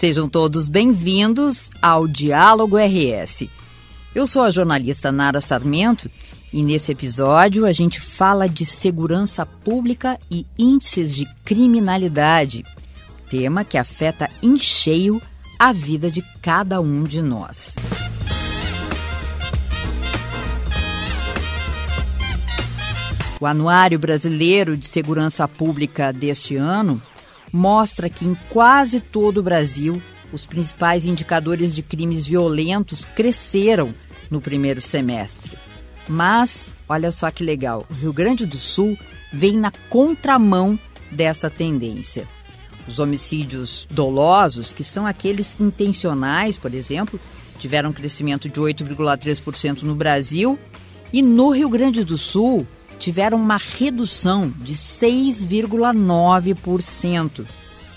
Sejam todos bem-vindos ao Diálogo RS. Eu sou a jornalista Nara Sarmento e nesse episódio a gente fala de segurança pública e índices de criminalidade, tema que afeta em cheio a vida de cada um de nós. O Anuário Brasileiro de Segurança Pública deste ano mostra que em quase todo o Brasil os principais indicadores de crimes violentos cresceram no primeiro semestre. Mas, olha só que legal, o Rio Grande do Sul vem na contramão dessa tendência. Os homicídios dolosos, que são aqueles intencionais, por exemplo, tiveram um crescimento de 8,3% no Brasil e no Rio Grande do Sul tiveram uma redução de 6,9%.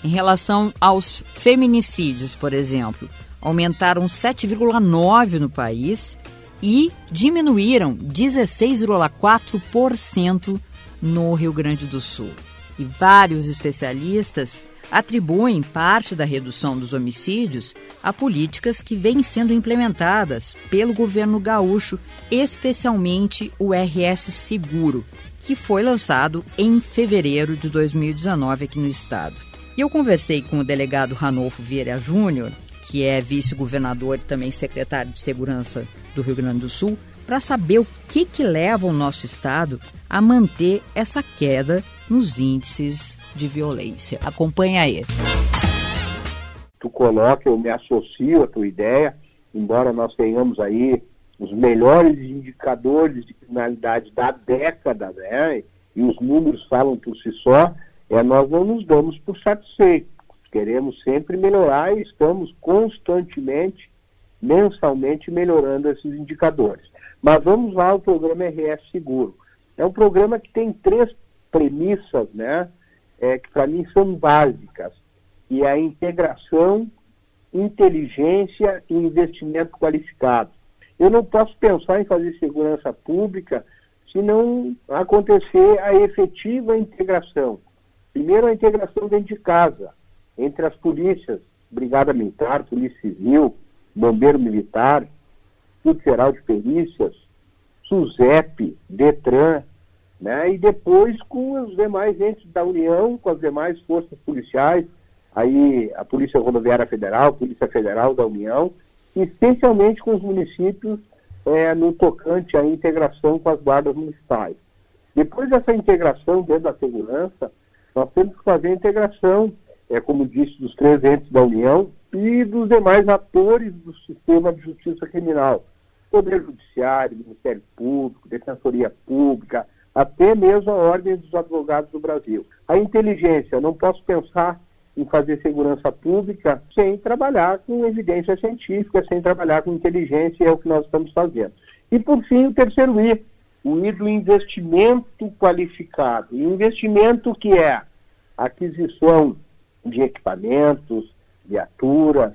Em relação aos feminicídios, por exemplo, aumentaram 7,9% no país e diminuíram 16,4% no Rio Grande do Sul. E vários especialistas atribuem parte da redução dos homicídios a políticas que vêm sendo implementadas pelo governo gaúcho, especialmente o RS Seguro, que foi lançado em fevereiro de 2019 aqui no estado. E eu conversei com o delegado Ranolfo Vieira Júnior, que é vice-governador e também secretário de Segurança do Rio Grande do Sul, para saber o que, que leva o nosso estado a manter essa queda nos índices de violência. Acompanhe aí. Tu coloca, eu me associo à tua ideia, embora nós tenhamos aí os melhores indicadores de criminalidade da década, né? E os números falam por si só, é, nós não nos damos por satisfeitos. Queremos sempre melhorar e estamos constantemente, mensalmente, melhorando esses indicadores. Mas vamos lá ao programa RS Seguro. É um programa que tem três premissas, né? É, que para mim são básicas, e é a integração, inteligência e investimento qualificado. Eu não posso pensar em fazer segurança pública se não acontecer a efetiva integração. Primeiro, a integração dentro de casa, entre as polícias, Brigada Militar, Polícia Civil, Bombeiro Militar, Instituto Geral de Perícias, SUSEP, DETRAN, né? e depois com os demais entes da União, com as demais forças policiais, aí a Polícia Rodoviária Federal, Polícia Federal da União, especialmente com os municípios é, no tocante à integração com as guardas municipais. Depois dessa integração dentro da segurança, nós temos que fazer a integração, é, como disse, dos três entes da União e dos demais atores do sistema de justiça criminal. Poder Judiciário, Ministério Público, Defensoria Pública, até mesmo a Ordem dos Advogados do Brasil. A inteligência, não posso pensar em fazer segurança pública sem trabalhar com evidência científica, sem trabalhar com inteligência, é o que nós estamos fazendo. E, por fim, o terceiro I, o I do investimento qualificado. Investimento que é aquisição de equipamentos, viaturas,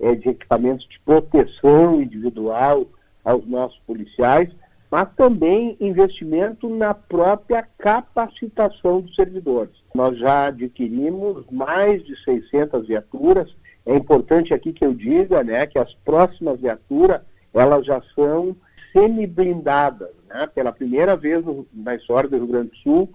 é, de equipamentos de proteção individual aos nossos policiais, mas também investimento na própria capacitação dos servidores. Nós já adquirimos mais de 600 viaturas. É importante aqui que eu diga né, que as próximas viaturas elas já são semi-blindadas. Né? Pela primeira vez na história do Rio Grande do Sul,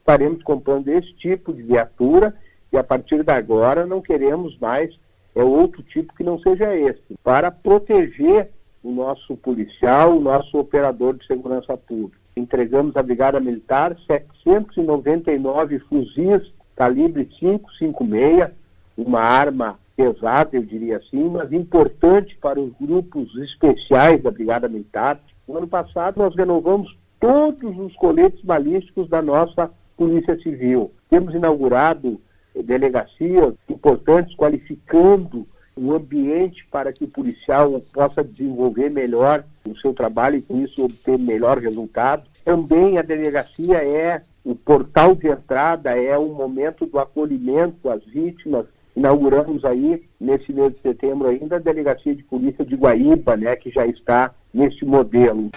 estaremos comprando esse tipo de viatura e a partir de agora não queremos mais é outro tipo que não seja esse, para proteger o nosso policial, o nosso operador de segurança pública. Entregamos à Brigada Militar 799 fuzis calibre 556, uma arma pesada, eu diria assim, mas importante para os grupos especiais da Brigada Militar. No ano passado, nós renovamos todos os coletes balísticos da nossa Polícia Civil. Temos inaugurado delegacias importantes qualificando um ambiente para que o policial possa desenvolver melhor o seu trabalho e com isso obter melhor resultado. Também a delegacia é o portal de entrada, é o momento do acolhimento às vítimas. Inauguramos aí, nesse mês de setembro ainda, a Delegacia de Polícia de Guaíba, né, que já está neste modelo.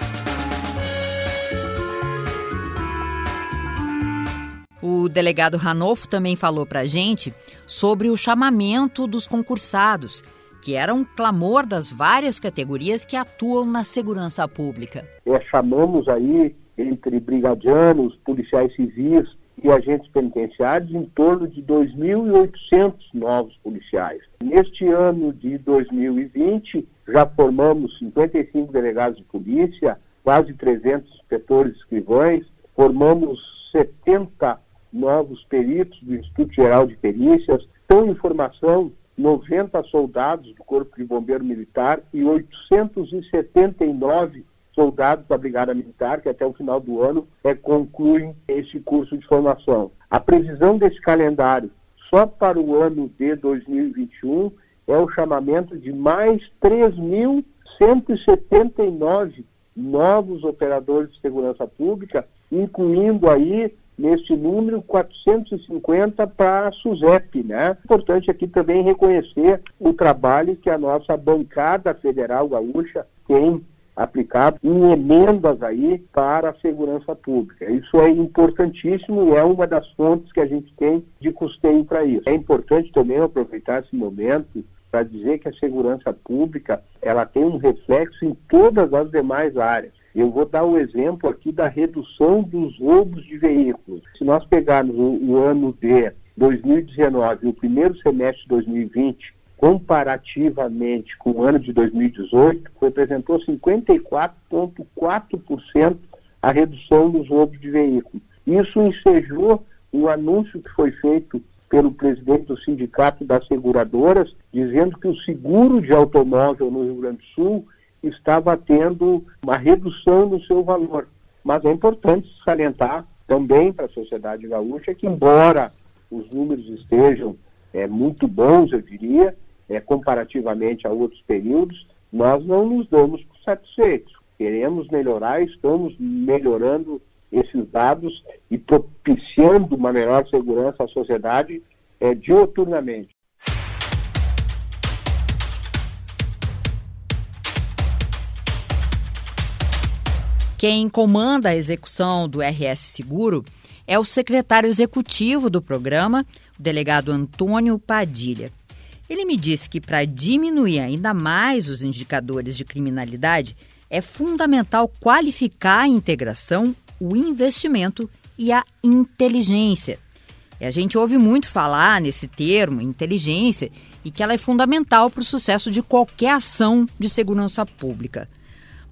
O delegado Ranolfo também falou para a gente sobre o chamamento dos concursados, que era um clamor das várias categorias que atuam na segurança pública. É, chamamos aí, entre brigadianos, policiais civis e agentes penitenciários, em torno de 2.800 novos policiais. Neste ano de 2020, já formamos 55 delegados de polícia, quase 300 inspetores escrivães, formamos 70 novos peritos do Instituto Geral de Perícias, estão em formação 90 soldados do Corpo de Bombeiro Militar e 879 soldados da Brigada Militar, que até o final do ano é, concluem esse curso de formação. A previsão desse calendário só para o ano de 2021 é o chamamento de mais 3.179 novos operadores de segurança pública, incluindo aí neste número 450 para a SUSEP, né? Importante aqui também reconhecer o trabalho que a nossa bancada federal gaúcha tem aplicado em emendas aí para a segurança pública. Isso é importantíssimo e é uma das fontes que a gente tem de custeio para isso. É importante também aproveitar esse momento para dizer que a segurança pública ela tem um reflexo em todas as demais áreas. Eu vou dar o exemplo aqui da redução dos roubos de veículos. Se nós pegarmos o, o ano de 2019 e o primeiro semestre de 2020, comparativamente com o ano de 2018, representou 54,4% a redução dos roubos de veículos. Isso ensejou o anúncio que foi feito pelo presidente do Sindicato das Seguradoras, dizendo que o seguro de automóvel no Rio Grande do Sul estava tendo uma redução no seu valor. Mas é importante salientar também para a sociedade gaúcha que, embora os números estejam é, muito bons, eu diria, é, comparativamente a outros períodos, nós não nos damos por satisfeitos. Queremos melhorar, estamos melhorando esses dados e propiciando uma melhor segurança à sociedade é, dioturnamente. Quem comanda a execução do RS Seguro é o secretário executivo do programa, o delegado Antônio Padilha. Ele me disse que para diminuir ainda mais os indicadores de criminalidade, é fundamental qualificar a integração, o investimento e a inteligência. E a gente ouve muito falar nesse termo, inteligência, e que ela é fundamental para o sucesso de qualquer ação de segurança pública.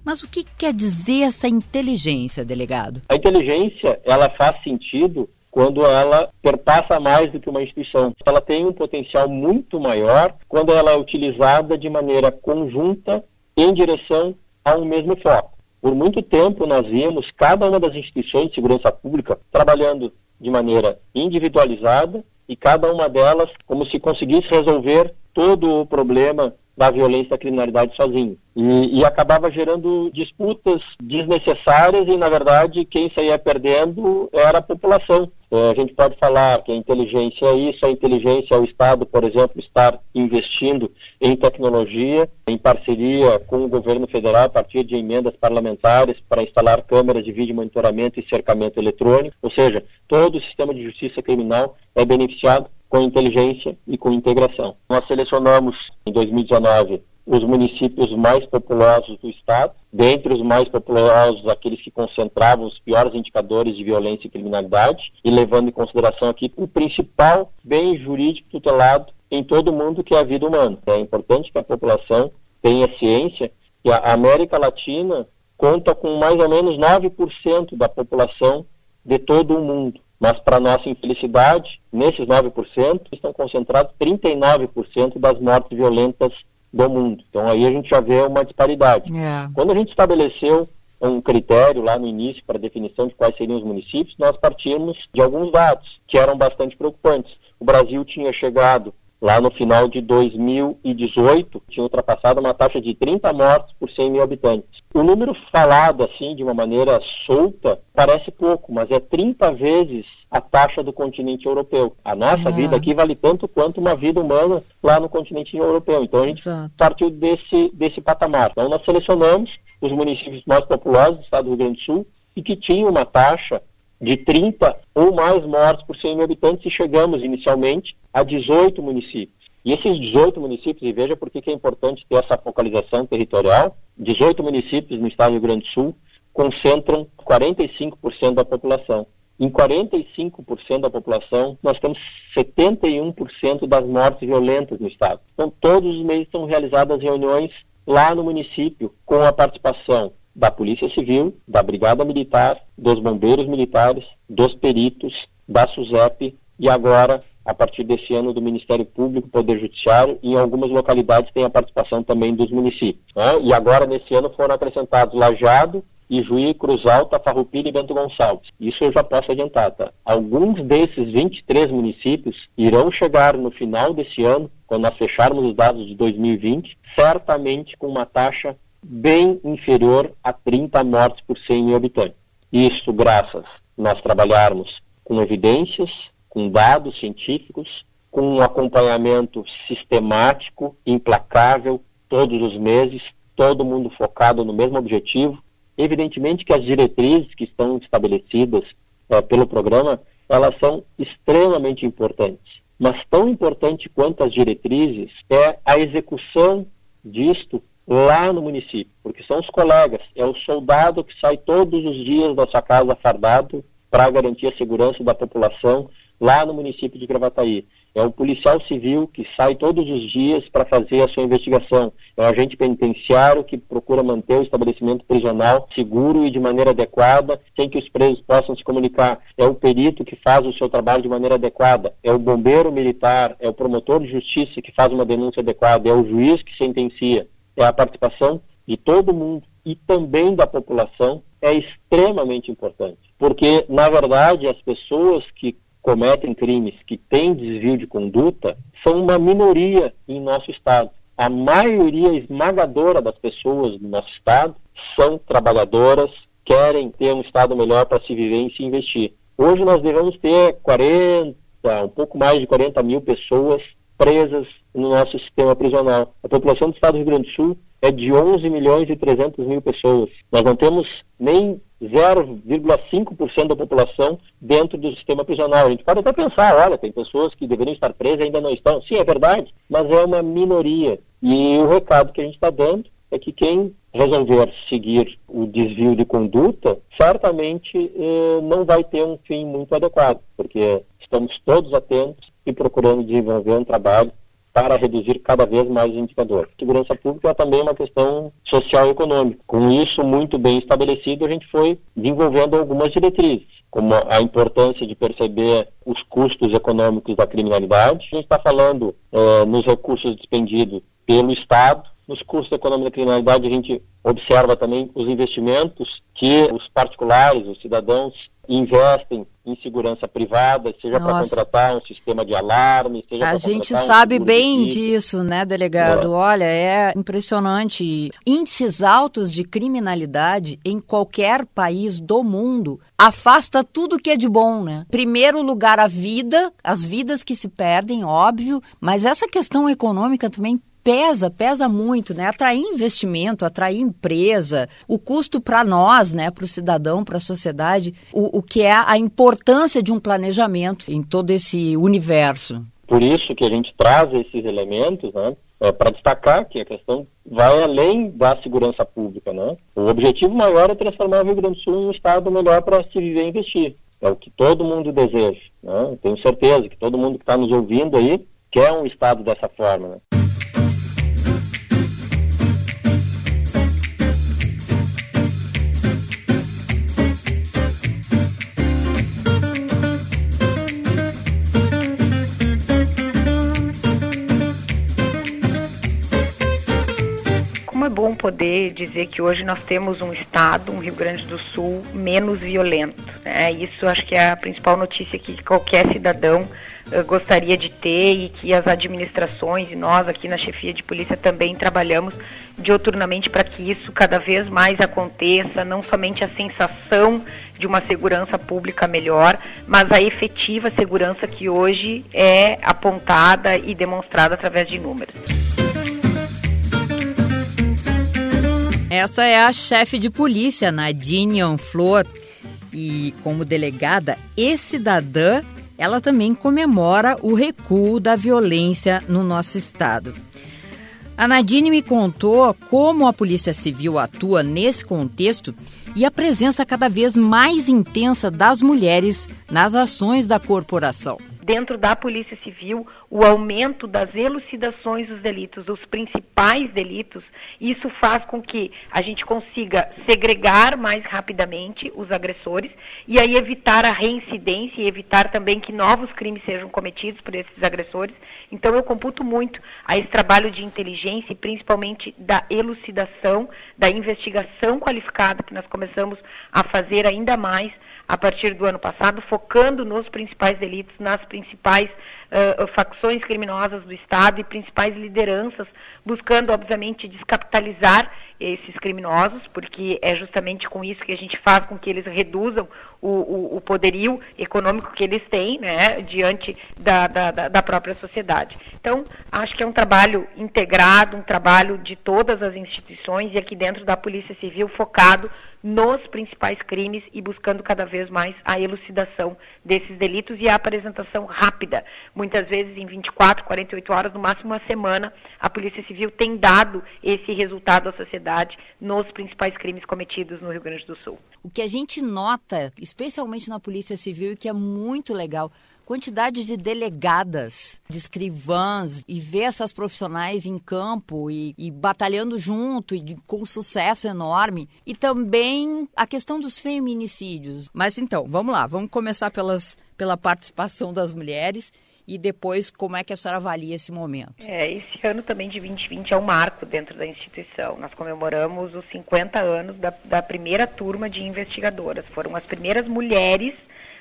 Mas o que quer dizer essa inteligência, delegado? A inteligência, ela faz sentido quando ela perpassa mais do que uma instituição. Ela tem um potencial muito maior quando ela é utilizada de maneira conjunta em direção a um mesmo foco. Por muito tempo nós vimos cada uma das instituições de segurança pública trabalhando de maneira individualizada e cada uma delas como se conseguisse resolver todo o problema da violência e da criminalidade sozinho. E, e, acabava gerando disputas desnecessárias e, na verdade, quem saía perdendo era a população. É, a gente pode falar que a inteligência é isso, a inteligência é o Estado, por exemplo, estar investindo em tecnologia, em parceria com o governo federal, a partir de emendas parlamentares para instalar câmeras de vídeo monitoramento e cercamento eletrônico, ou seja, todo o sistema de justiça criminal é beneficiado com inteligência e com integração. Nós selecionamos em 2019 os municípios mais populosos do estado, dentre os mais populosos aqueles que concentravam os piores indicadores de violência e criminalidade, e levando em consideração aqui o principal bem jurídico tutelado em todo mundo, que é a vida humana. É importante que a população tenha ciência que a América Latina conta com mais ou menos 9% da população de todo o mundo. Mas, para nossa infelicidade, nesses 9% estão concentrados 39% das mortes violentas do mundo. Então, aí a gente já vê uma disparidade. É. Quando a gente estabeleceu um critério lá no início para definição de quais seriam os municípios, nós partimos de alguns dados que eram bastante preocupantes. O Brasil tinha chegado lá no final de 2018, tinha ultrapassado uma taxa de 30 mortes por 100 mil habitantes. O número falado assim, de uma maneira solta, parece pouco, mas é 30 vezes a taxa do continente europeu. A nossa é. vida aqui vale tanto quanto uma vida humana lá no continente europeu. Então a gente Exato. partiu desse, desse patamar. Então nós selecionamos os municípios mais populosos do estado do Rio Grande do Sul e que tinham uma taxa de 30 ou mais mortes por 100 mil habitantes e chegamos inicialmente a 18 municípios. E esses 18 municípios, e veja por que é importante ter essa focalização territorial, 18 municípios no estado do Rio Grande do Sul concentram 45% da população. Em 45% da população, nós temos 71% das mortes violentas no estado. Então, todos os meses são realizadas reuniões lá no município com a participação da Polícia Civil, da Brigada Militar, dos Bombeiros Militares, dos peritos, da SUSEP e agora, a partir desse ano, do Ministério Público, Poder Judiciário e em algumas localidades tem a participação também dos municípios. Né? E agora, nesse ano, foram acrescentados Lajado, Ijuí, Cruz Alta, Farroupilha e Bento Gonçalves. Isso eu já posso adiantar, tá? Alguns desses 23 municípios irão chegar no final desse ano, quando nós fecharmos os dados de 2020, certamente com uma taxa bem inferior a 30 mortes por 100 mil habitantes. Isso graças nós trabalharmos com evidências, com dados científicos, com um acompanhamento sistemático, implacável, todos os meses, todo mundo focado no mesmo objetivo, Evidentemente que as diretrizes que estão estabelecidas é, pelo programa, elas são extremamente importantes. Mas tão importante quanto as diretrizes é a execução disto lá no município, porque são os colegas, é o soldado que sai todos os dias da sua casa fardado para garantir a segurança da população lá no município de Gravataí. É o policial civil que sai todos os dias para fazer a sua investigação. É o agente penitenciário que procura manter o estabelecimento prisional seguro e de maneira adequada, sem que os presos possam se comunicar. É o perito que faz o seu trabalho de maneira adequada. É o bombeiro militar, é o promotor de justiça que faz uma denúncia adequada, é o juiz que sentencia. É a participação de todo mundo e também da população é extremamente importante. Porque, na verdade, as pessoas que cometem crimes que têm desvio de conduta são uma minoria em nosso Estado. A maioria esmagadora das pessoas do nosso Estado são trabalhadoras, querem ter um Estado melhor para se viver e se investir. Hoje nós devemos ter 40, um pouco mais de 40 mil pessoas presas no nosso sistema prisional. A população do Estado do Rio Grande do Sul é de 11 milhões e 300 mil pessoas. Nós não temos nem 0,5% da população dentro do sistema prisional. A gente pode até pensar, olha, tem pessoas que deveriam estar presas e ainda não estão. Sim, é verdade, mas é uma minoria. E o recado que a gente está dando é que quem resolver seguir o desvio de conduta, certamente eh, não vai ter um fim muito adequado, porque estamos todos atentos e procurando desenvolver um trabalho para reduzir cada vez mais os indicadores. Segurança pública é também uma questão social e econômica. Com isso muito bem estabelecido, a gente foi desenvolvendo algumas diretrizes, como a importância de perceber os custos econômicos da criminalidade. A gente está falando eh, nos recursos despendidos pelo Estado, nos custos econômicos da criminalidade, a gente observa também os investimentos que os particulares, os cidadãos, investem em segurança privada, seja para contratar um sistema de alarme, seja A gente sabe um bem disso, né, delegado? É. Olha, é impressionante. Índices altos de criminalidade em qualquer país do mundo afasta tudo que é de bom, né? Primeiro lugar, a vida, as vidas que se perdem, óbvio, mas essa questão econômica também pesa, pesa muito, né? Atrair investimento, atrair empresa, o custo para nós, né, para o cidadão, para a sociedade, o, o que é a importância de um planejamento em todo esse universo. Por isso que a gente traz esses elementos, né? É, para destacar que a questão vai além da segurança pública, né? O objetivo maior é transformar o Rio Grande do Sul em um estado melhor para se viver e investir. É o que todo mundo deseja, né? Tenho certeza que todo mundo que está nos ouvindo aí quer um estado dessa forma, né? Poder dizer que hoje nós temos um estado, um Rio Grande do Sul, menos violento. Né? Isso acho que é a principal notícia que qualquer cidadão uh, gostaria de ter e que as administrações e nós aqui na chefia de polícia também trabalhamos dioturnamente para que isso cada vez mais aconteça, não somente a sensação de uma segurança pública melhor, mas a efetiva segurança que hoje é apontada e demonstrada através de números. Essa é a chefe de polícia, Nadine Flor. E como delegada e cidadã, ela também comemora o recuo da violência no nosso estado. A Nadine me contou como a Polícia Civil atua nesse contexto e a presença cada vez mais intensa das mulheres nas ações da corporação dentro da Polícia Civil o aumento das elucidações dos delitos, dos principais delitos, isso faz com que a gente consiga segregar mais rapidamente os agressores e aí evitar a reincidência e evitar também que novos crimes sejam cometidos por esses agressores. Então eu computo muito a esse trabalho de inteligência e principalmente da elucidação, da investigação qualificada que nós começamos a fazer ainda mais a partir do ano passado, focando nos principais delitos, nas principais uh, facções criminosas do Estado e principais lideranças, buscando, obviamente, descapitalizar esses criminosos, porque é justamente com isso que a gente faz com que eles reduzam o, o, o poderio econômico que eles têm né, diante da, da, da, própria sociedade. Então, acho que é um trabalho integrado, um trabalho de todas as instituições e aqui dentro da Polícia Civil focado nos principais crimes e buscando cada vez mais a elucidação desses delitos e a apresentação rápida. Muitas vezes em 24, 48 horas, no máximo uma semana, a Polícia Civil tem dado esse resultado à sociedade nos principais crimes cometidos no Rio Grande do Sul. O que a gente nota, especialmente na Polícia Civil, e que é muito legal, quantidade de delegadas, de escrivãs, e ver essas profissionais em campo e, e batalhando junto e com sucesso enorme. E também a questão dos feminicídios. Mas então, vamos lá, vamos começar pelas, pela participação das mulheres e depois como é que a senhora avalia esse momento? É, esse ano também de 2020 é um marco dentro da instituição. Nós comemoramos os 50 anos da, da primeira turma de investigadoras. Foram as primeiras mulheres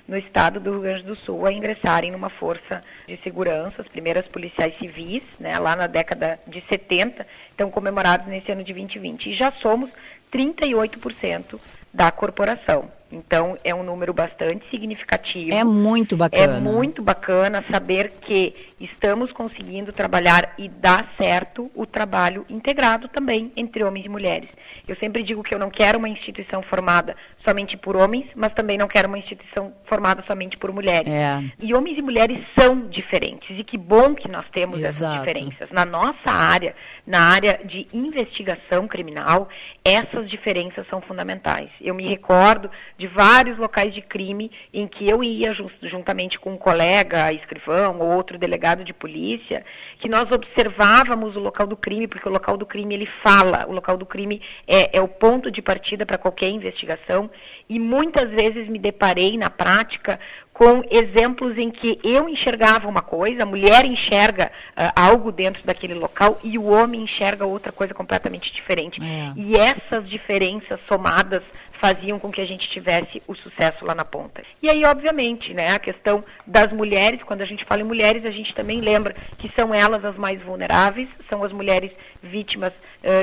no estado do Rio Grande do Sul a ingressarem numa força de segurança, as primeiras policiais civis, né, lá na década de 70, estão comemorados nesse ano de 2020. E já somos 38% da corporação. Então, é um número bastante significativo. É muito bacana. É muito bacana saber que estamos conseguindo trabalhar e dar certo o trabalho integrado também entre homens e mulheres. Eu sempre digo que eu não quero uma instituição formada somente por homens, mas também não quero uma instituição formada somente por mulheres. É. E homens e mulheres são diferentes. E que bom que nós temos Exato. essas diferenças. Na nossa área, na área de investigação criminal, essas diferenças são fundamentais. Eu me recordo de vários locais de crime em que eu ia juntamente com um colega, escrivão ou outro delegado de polícia, que nós observávamos o local do crime, porque o local do crime ele fala, o local do crime é, é o ponto de partida para qualquer investigação e muitas vezes me deparei na prática com exemplos em que eu enxergava uma coisa, a mulher enxerga uh, algo dentro daquele local e o homem enxerga outra coisa completamente diferente. É. E essas diferenças somadas faziam com que a gente tivesse o sucesso lá na ponta. E aí, obviamente, né, a questão das mulheres, quando a gente fala em mulheres, a gente também lembra que são elas as mais vulneráveis, são as mulheres vítimas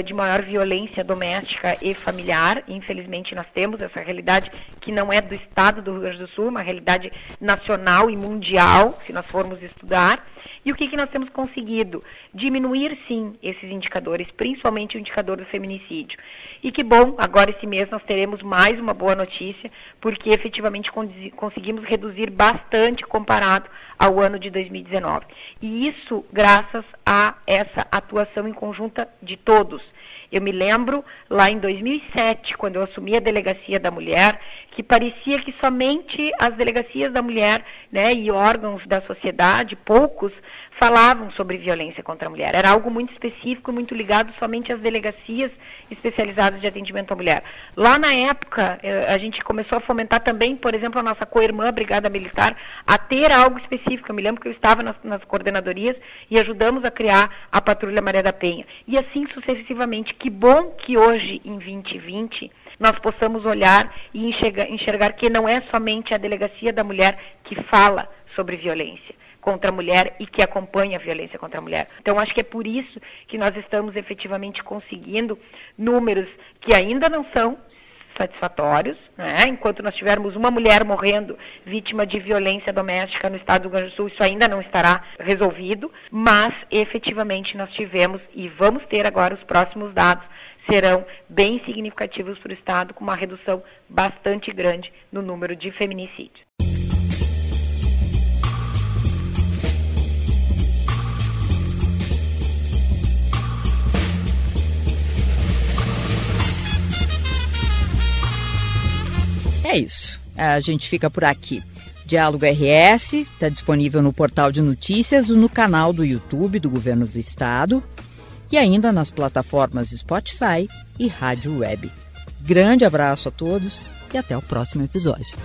de maior violência doméstica e familiar. Infelizmente, nós temos essa realidade que não é do estado do Rio Grande do Sul, uma realidade nacional e mundial, se nós formos estudar. E o que, que nós temos conseguido? Diminuir, sim, esses indicadores, principalmente o indicador do feminicídio. E que bom, agora esse mês nós teremos mais uma boa notícia, porque efetivamente conseguimos reduzir bastante comparado ao ano de 2019. E isso graças a essa atuação em conjunta de todos. Eu me lembro lá em 2007, quando eu assumi a delegacia da mulher, que parecia que somente as delegacias da mulher né, e órgãos da sociedade, poucos, falavam sobre violência contra a mulher. Era algo muito específico, muito ligado somente às delegacias especializadas de atendimento à mulher. Lá na época, eh, a gente começou a fomentar também, por exemplo, a nossa co-irmã, Brigada Militar, a ter algo específico. Eu me lembro que eu estava nas, nas coordenadorias e ajudamos a criar a Patrulha Maria da Penha. E assim sucessivamente. Que bom que hoje, em 2020, nós possamos olhar e enxergar, enxergar que não é somente a delegacia da mulher que fala sobre violência contra a mulher e que acompanha a violência contra a mulher. Então, acho que é por isso que nós estamos efetivamente conseguindo números que ainda não são satisfatórios, né? enquanto nós tivermos uma mulher morrendo vítima de violência doméstica no estado do Rio Grande do Sul, isso ainda não estará resolvido, mas efetivamente nós tivemos e vamos ter agora os próximos dados serão bem significativos para o Estado, com uma redução bastante grande no número de feminicídios. É isso. A gente fica por aqui. Diálogo RS está disponível no portal de notícias, no canal do YouTube do Governo do Estado e ainda nas plataformas Spotify e Rádio Web. Grande abraço a todos e até o próximo episódio.